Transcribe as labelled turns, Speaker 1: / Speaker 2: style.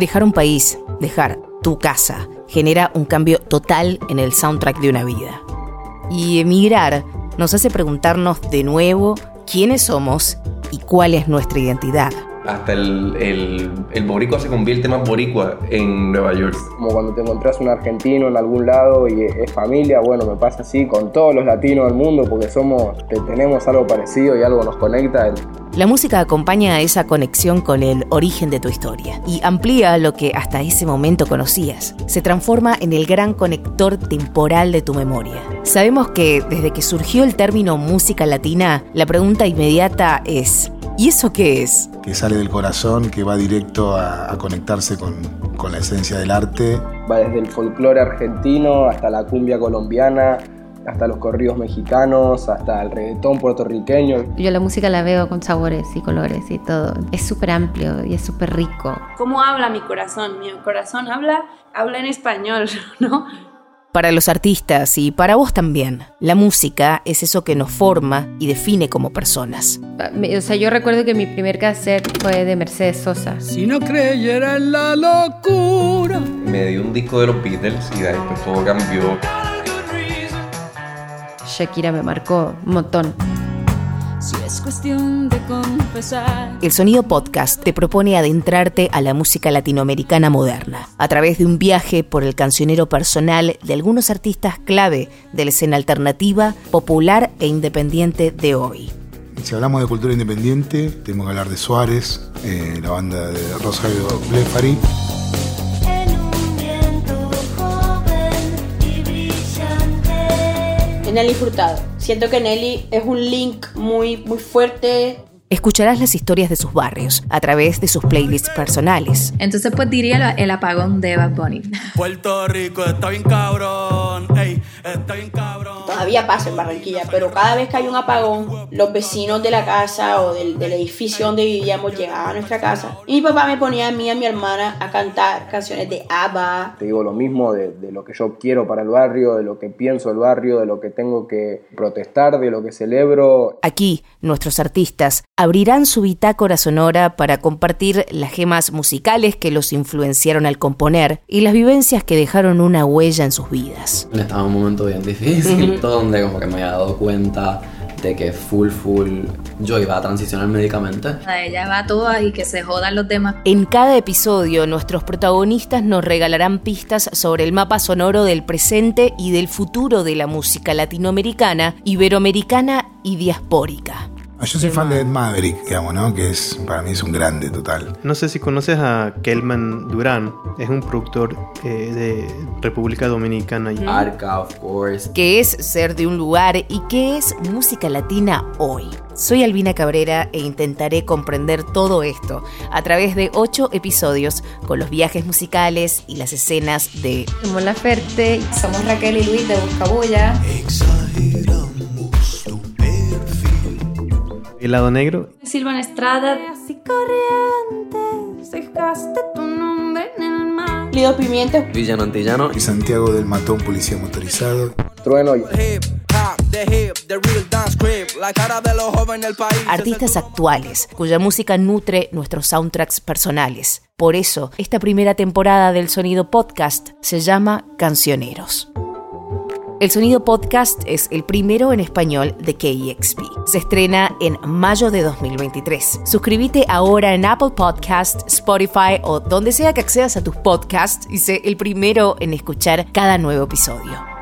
Speaker 1: Dejar un país, dejar tu casa, genera un cambio total en el soundtrack de una vida. Y emigrar nos hace preguntarnos de nuevo quiénes somos y cuál es nuestra identidad
Speaker 2: hasta el, el, el, boricua se convierte más boricua en Nueva York.
Speaker 3: Como cuando te encontrás un argentino en algún lado y es familia, bueno, me pasa así con todos los latinos del mundo porque somos, tenemos algo parecido y algo nos conecta.
Speaker 1: La música acompaña a esa conexión con el origen de tu historia y amplía lo que hasta ese momento conocías. Se transforma en el gran conector temporal de tu memoria. Sabemos que desde que surgió el término música latina, la pregunta inmediata es, ¿y eso qué es?
Speaker 4: que sale del corazón, que va directo a, conectarse con, la esencia del arte.
Speaker 3: Va desde el folclore argentino hasta la cumbia colombiana, hasta los corridos mexicanos, hasta el reggaetón puertorriqueño.
Speaker 5: Yo la música la veo con sabores y colores y todo. Es súper amplio y es súper rico.
Speaker 6: ¿Cómo habla mi corazón? Mi corazón habla, habla en español, ¿no?
Speaker 1: Para los artistas y para vos también, la música es eso que nos forma y define como personas.
Speaker 5: O sea, yo recuerdo que mi primer cassette fue de Mercedes Sosa.
Speaker 7: Si no creyera en la locura.
Speaker 2: Me dio un disco de los Beatles y después todo cambió.
Speaker 5: Shakira me marcó un montón.
Speaker 8: Si es cuestión de confesar.
Speaker 1: El Sonido Podcast te propone adentrarte a la música latinoamericana moderna, a través de un viaje por el cancionero personal de algunos artistas clave de la escena alternativa, popular e independiente de hoy.
Speaker 4: Si hablamos de cultura independiente, tenemos que hablar de Suárez, eh, la banda de Rosario Blefari.
Speaker 6: Nelly Furtado. Siento que Nelly es un link muy, muy fuerte
Speaker 1: Escucharás las historias de sus barrios a través de sus playlists personales.
Speaker 9: Entonces pues diría el apagón de Bad Bunny.
Speaker 7: Puerto Rico está bien cabrón, ey, está bien cabrón.
Speaker 6: Todavía pasa en Barranquilla, pero cada vez que hay un apagón, los vecinos de la casa o del, edificio donde vivíamos llegaban a nuestra casa y mi papá me ponía a mí y a mi hermana a cantar canciones de ABBA.
Speaker 3: Te digo lo mismo de, de lo que yo quiero para el barrio, de lo que pienso el barrio, de lo que tengo que protestar, de lo que celebro.
Speaker 1: Aquí, nuestros artistas abrirán su bitácora sonora para compartir las gemas musicales que los influenciaron al componer y las vivencias que dejaron una huella en sus vidas.
Speaker 10: Estaba en un momento bien difícil, donde como que me había dado cuenta de que full, full yo iba a transicionar médicamente.
Speaker 9: A ella va todas y que se jodan los demás.
Speaker 1: En cada episodio, nuestros protagonistas nos regalarán pistas sobre el mapa sonoro del presente y del futuro de la música latinoamericana, iberoamericana y diaspórica.
Speaker 4: Ah, yo soy fan de Ed Maverick, digamos, ¿no? Que es, para mí es un grande total.
Speaker 11: No sé si conoces a Kelman Durán, es un productor eh, de República Dominicana.
Speaker 10: Arca, of course.
Speaker 1: ¿Qué es ser de un lugar y qué es música latina hoy? Soy Albina Cabrera e intentaré comprender todo esto a través de ocho episodios con los viajes musicales y las escenas de
Speaker 5: Somos La Ferte,
Speaker 9: somos Raquel y Luis de Buscabulla.
Speaker 11: El lado negro.
Speaker 6: Silvan Estrada. Lido Pimienta.
Speaker 10: Villano Antillano.
Speaker 4: Y Santiago del Matón, policía motorizado.
Speaker 3: Trueno.
Speaker 1: Artistas actuales, cuya música nutre nuestros soundtracks personales. Por eso, esta primera temporada del Sonido Podcast se llama Cancioneros. El Sonido Podcast es el primero en español de KEXP. Se estrena en mayo de 2023. Suscríbete ahora en Apple Podcast, Spotify o donde sea que accedas a tus podcasts y sé el primero en escuchar cada nuevo episodio.